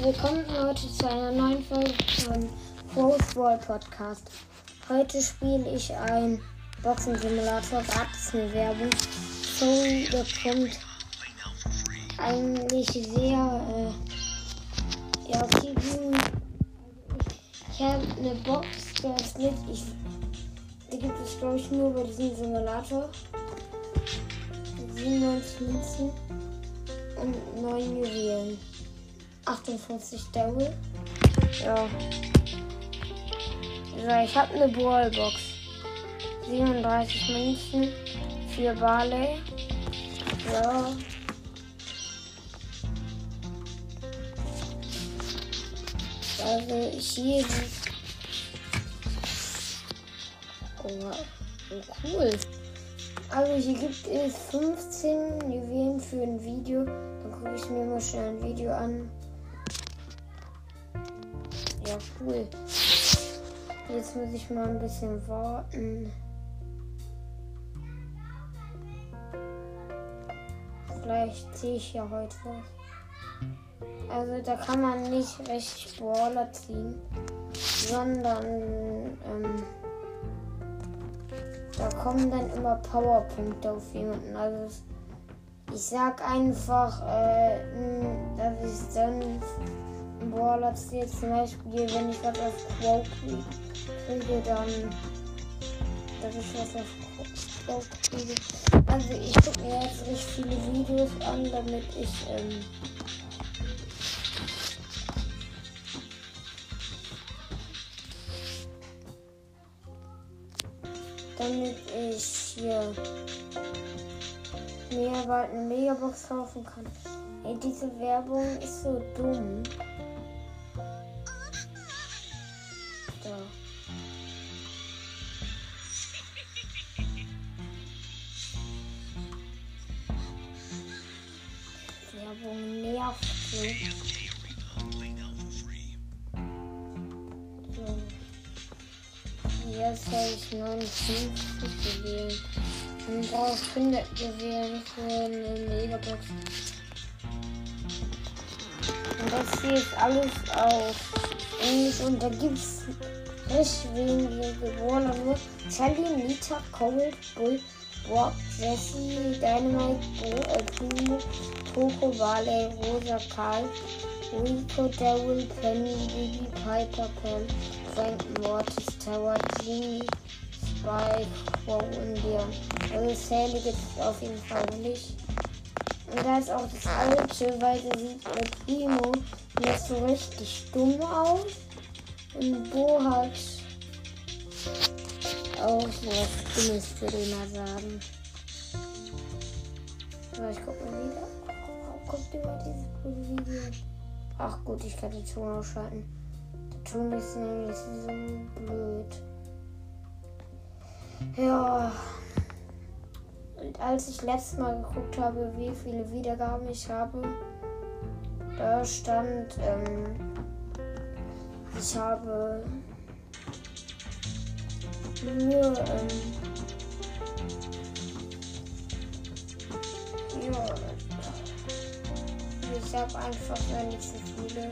Willkommen heute zu einer neuen Folge von Rose Ball Podcast. Heute spiele ich ein Boxen-Simulator. Gratis eine Werbung. Sorry, das kommt eigentlich sehr äh, ja, viel View. Ich habe eine Box geöffnet. Ich, die gibt es, glaube ich, nur bei diesem Simulator. 97 Münzen und 9 Juwelen. 58 Double. Ja. So, ich habe eine Ballbox. 37 Münzen, 4 Barley. Ja. Also hier. Oh, cool. Also hier gibt es 15 Juwelen für ein Video. Dann gucke ich mir mal schnell ein Video an. Cool. Jetzt muss ich mal ein bisschen warten. Vielleicht ziehe ich ja heute was. Also da kann man nicht richtig Brawler ziehen, sondern ähm, da kommen dann immer Powerpunkte auf jemanden. Also ich sag einfach, äh, dass ich dann Brawler ziehe. Zum Beispiel, wenn ich was auf Quo kriege, dann dass ich was auf Quo kriege. Also ich gucke mir jetzt richtig viele Videos an, damit ich ähm, damit ich hier mir Megabox kaufen kann. Ey, diese Werbung ist so dumm. Werbung nervt so. so. Jetzt habe ich 59 gewählt. Und brauche 100 gewählt für eine Megabox. Und das hier ist alles auf Englisch und da gibt es richtig wenige Bewohner. Nur Shelly, Nita, Cold, Bull, Brock, Jesse, Dynamite, Bo, Primo, Coco, Barley, Rosa, Karl, Rico, Daryl, Penny, Bibi, Piper, Pam, Frank, Mortis, Tower, Jimmy, Spike, Wow und Leon. Also Sally gibt es auf jeden Fall nicht. Und da ist auch das alte, weil sie sieht El Primo nicht so richtig dumm aus. Und Bo hat auch was Dummes, mal sagen. So, ich guck mal wieder. Kommt über dieses coole Video. Ach gut, ich kann den Ton ausschalten. Der Ton ist nämlich so blöd. Ja. Und als ich letztes Mal geguckt habe, wie viele Wiedergaben ich habe, da stand, ähm, ich habe nur, ähm, ja, ich habe einfach nicht so viele.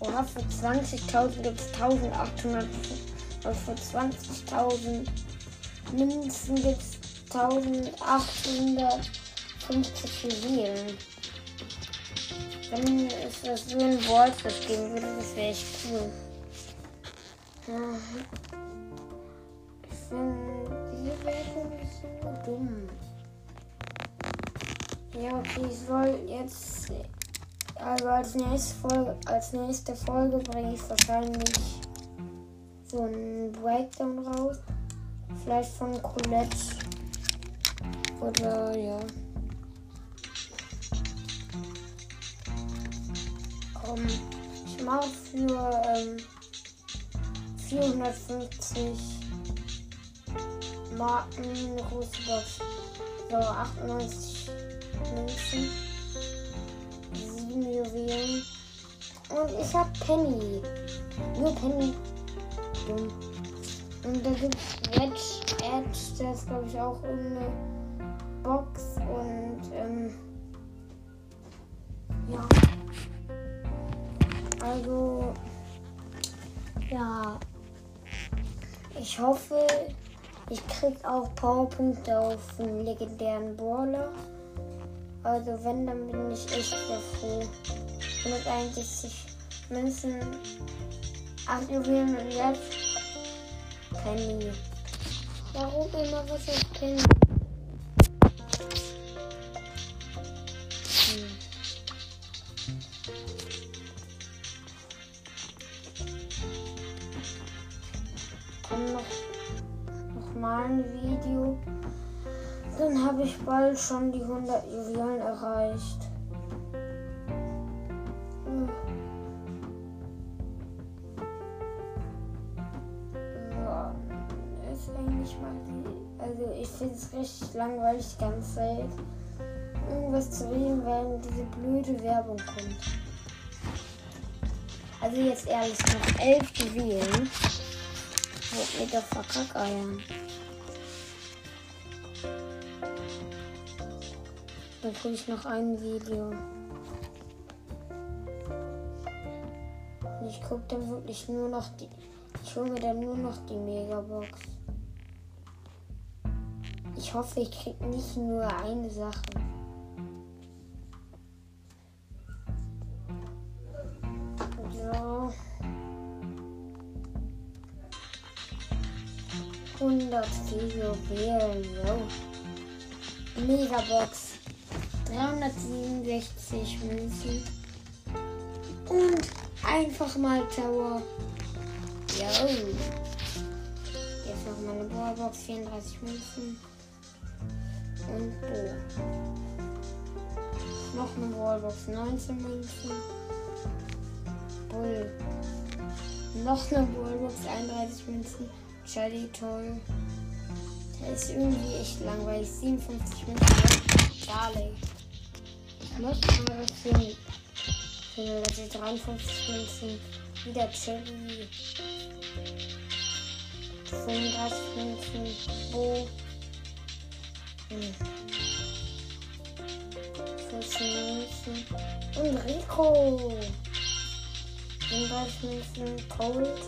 Oha, für 20.000 gibt es 1.800 und für 20.000 Münzen gibt es 1850 Juwelen. Wenn es das so ein Wallfest geben würde, das wäre echt cool. Ich diese Wertung so dumm. Ja, okay, ich soll jetzt. Also als nächste Folge, als nächste Folge bringe ich wahrscheinlich so einen Breakdown raus. Vielleicht von Colette. Oder ja. Komm, ich mache für ähm, 450 Marken Box. So, 98 Münzen. 7 Juwelen. Und ich hab Penny. Nur Penny. Dumm. Und da gibt's Wedge Edge, das ist glaube ich auch irgendeine Box und ähm, ja. Also, ja, ich hoffe, ich krieg auch Powerpunkte auf einen legendären Brawler. Also wenn, dann bin ich echt sehr froh. 161 Münzen, 8 Juwelen und jetzt Penny. Warum immer was auf Penny? Schon die 100 Juwelen erreicht. Ja, ist eigentlich mal die. Also ich finde es richtig langweilig die ganze Zeit. Irgendwas zu reden, weil diese blöde Werbung kommt. Also jetzt ehrlich, noch elf Juwelen. Halt mit der Verkackeiern. Ich noch ein Video. Ich gucke dann wirklich nur noch die. Ich hole mir dann nur noch die Megabox. Ich hoffe, ich krieg nicht nur eine Sache. So. 100 Kilo wählen, yo. Megabox. 367 Münzen. Und einfach mal Tower. Yo. Jetzt noch meine Brawlbox, 34 Münzen. Und Bo. Noch eine Brawlbox, 19 Münzen. Bull. Noch eine Brawlbox, 31 Münzen. Shelly, toll. Der ist irgendwie echt langweilig. 57 Münzen. Charlie. Mal was für, für Level 53 Münzen. Wieder Cherry. 35 Münzen. Bo. Hm. 14 Münzen. Und Rico. 35 Münzen. Cold.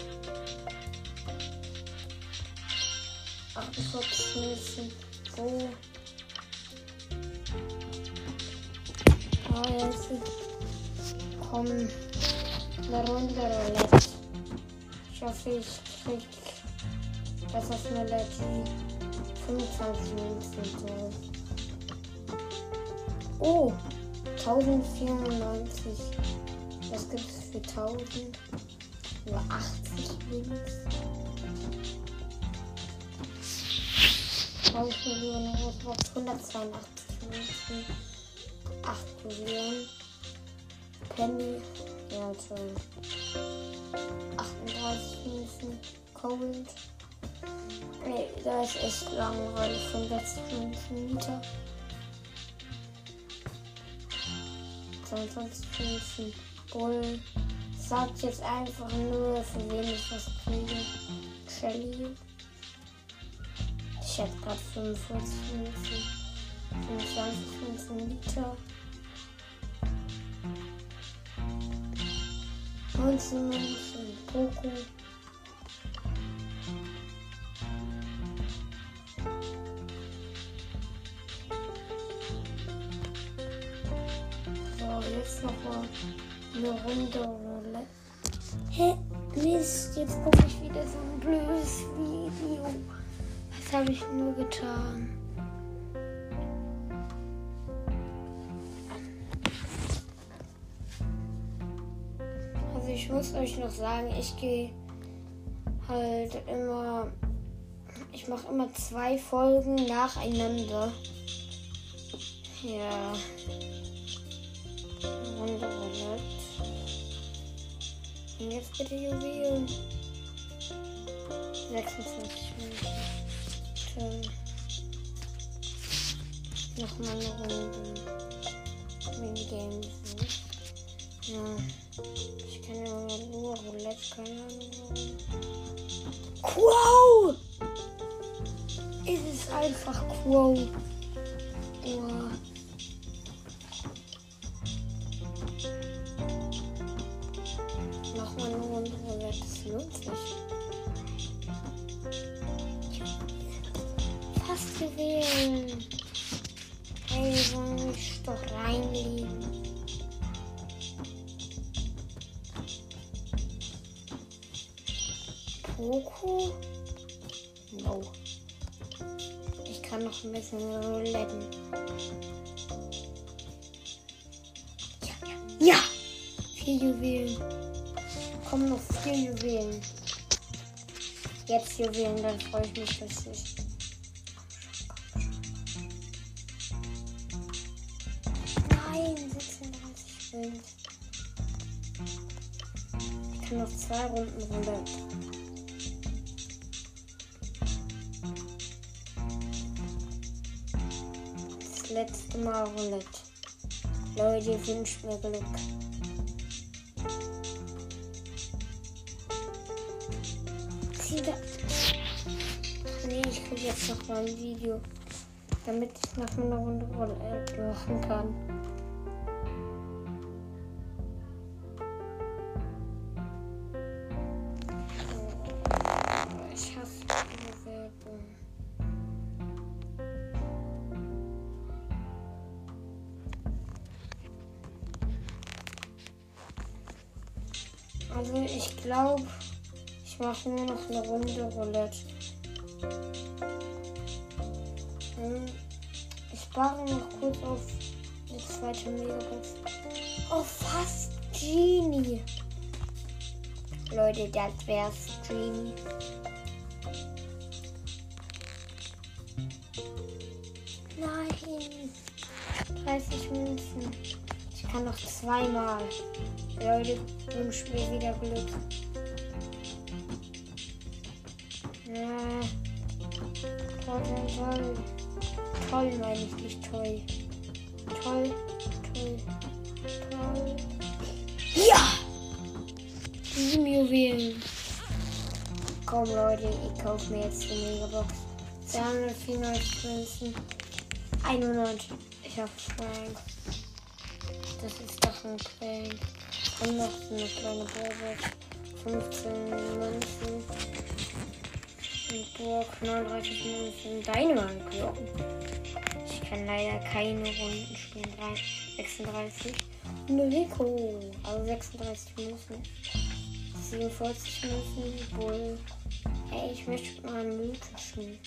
48 Münzen. Bo. Jetzt kommen eine Runde Roulette. Ich hoffe, ich krieg das auf Melody 25 Münzen so. Oh, 1094. Was gibt es für 1000? Nur 80 Münzen. 1000 Millionen Rotbox, 182 Münzen. 8 Millionen. Penny, ja toll. 38 Münzen. Cold. Nee, da ist echt langweilig. 65 Münzen Mieter. 22 Münzen Bull. Sagt jetzt einfach nur, für wen ich was kriege. Shelly. Ich hätte gerade 45 Münzen. 25 Münzen Liter. 19 Münzen Poco. So, jetzt noch mal eine Runde Roulette. Hä? Mist, jetzt gucke ich wieder so ein blödes Video. Was habe ich nur getan? Muss euch noch sagen, ich gehe halt immer, ich mache immer zwei Folgen nacheinander. Ja. Runde Roulette. Und jetzt bitte Juwelen. 26 Minuten. Nochmal eine Runde. Minigames. Ne? Ja. Ich kann ja nur Roulette, keine Ahnung. Quo! Es ist einfach Quo. Oh. Poco? No. Ich kann noch ein bisschen rouletten. Ja, ja. ja! Vier Juwelen. Kommen noch vier Juwelen. Jetzt Juwelen, dann freue ich mich richtig. Nein, 36 Wins. Ich kann noch zwei Runden roulette. Letzte Mal Roulette. Leute, wünscht mir Glück. Zieh Nee, ich kriege jetzt noch mal ein Video, damit ich nach einer Runde Roulette machen kann. Also ich glaube, ich mache nur noch eine Runde Roulette. Hm, Ich spare noch kurz auf die zweite Megabox. Oh, fast Genie. Leute, das wär's Genie. Nein. 30 Münzen. Ich kann noch zweimal. Leute, wünsch mir wieder Glück. Ja. Toll, toll, toll. Meine ich nicht toll. Toll, toll, toll. Ja! Sieben Juwelen. Komm Leute, ich kaufe mir jetzt die Megabox. 294 Münzen. 91. Ich hab Frank. Das ist doch ein Quellen. Und noch eine kleine Bohrbox. 15 Münzen. Und Burg 39 Münzen. Dynamite Glocken. Ich kann leider keine Runden spielen. 36. Und Rico. Also 36 Münzen. 47 Münzen. Bull. Ey, ich möchte mal einen mythischen.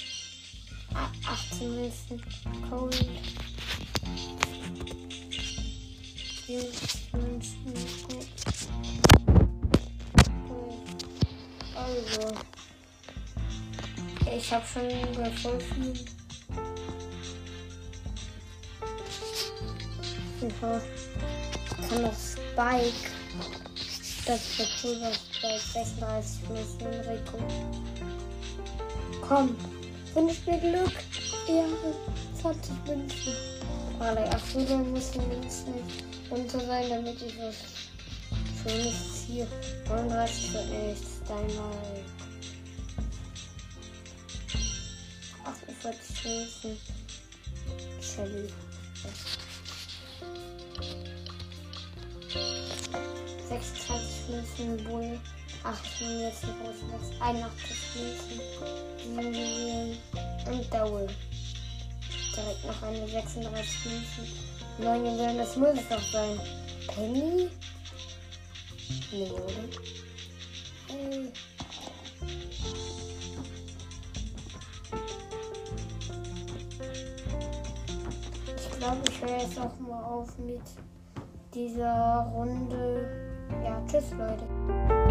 Ah, 18 Münzen. Cold. 40 Münzen. Also. Ich habe schon voll viel. Ich kann noch Spike. Das wird cool, was bei 36 Münzen Rico. Komm, wünsch mir Glück. Ja, 20 Münzen. Warte, ach so, da müssen Münzen runter sein, damit ich was Schönes ziehe. 39 wird nichts. Dynamite. 48 Münzen. Shelly. 26 Münzen Bull. 18 jetzt eine große Box. 81 Münzen. 7 Juwelen. Und Dowell. Direkt noch eine 36 Münzen. 9 Juwelen, das muss es doch sein. Penny? Nee, oder? Ich glaube, ich höre jetzt auch mal auf mit dieser Runde. Ja, tschüss, Leute.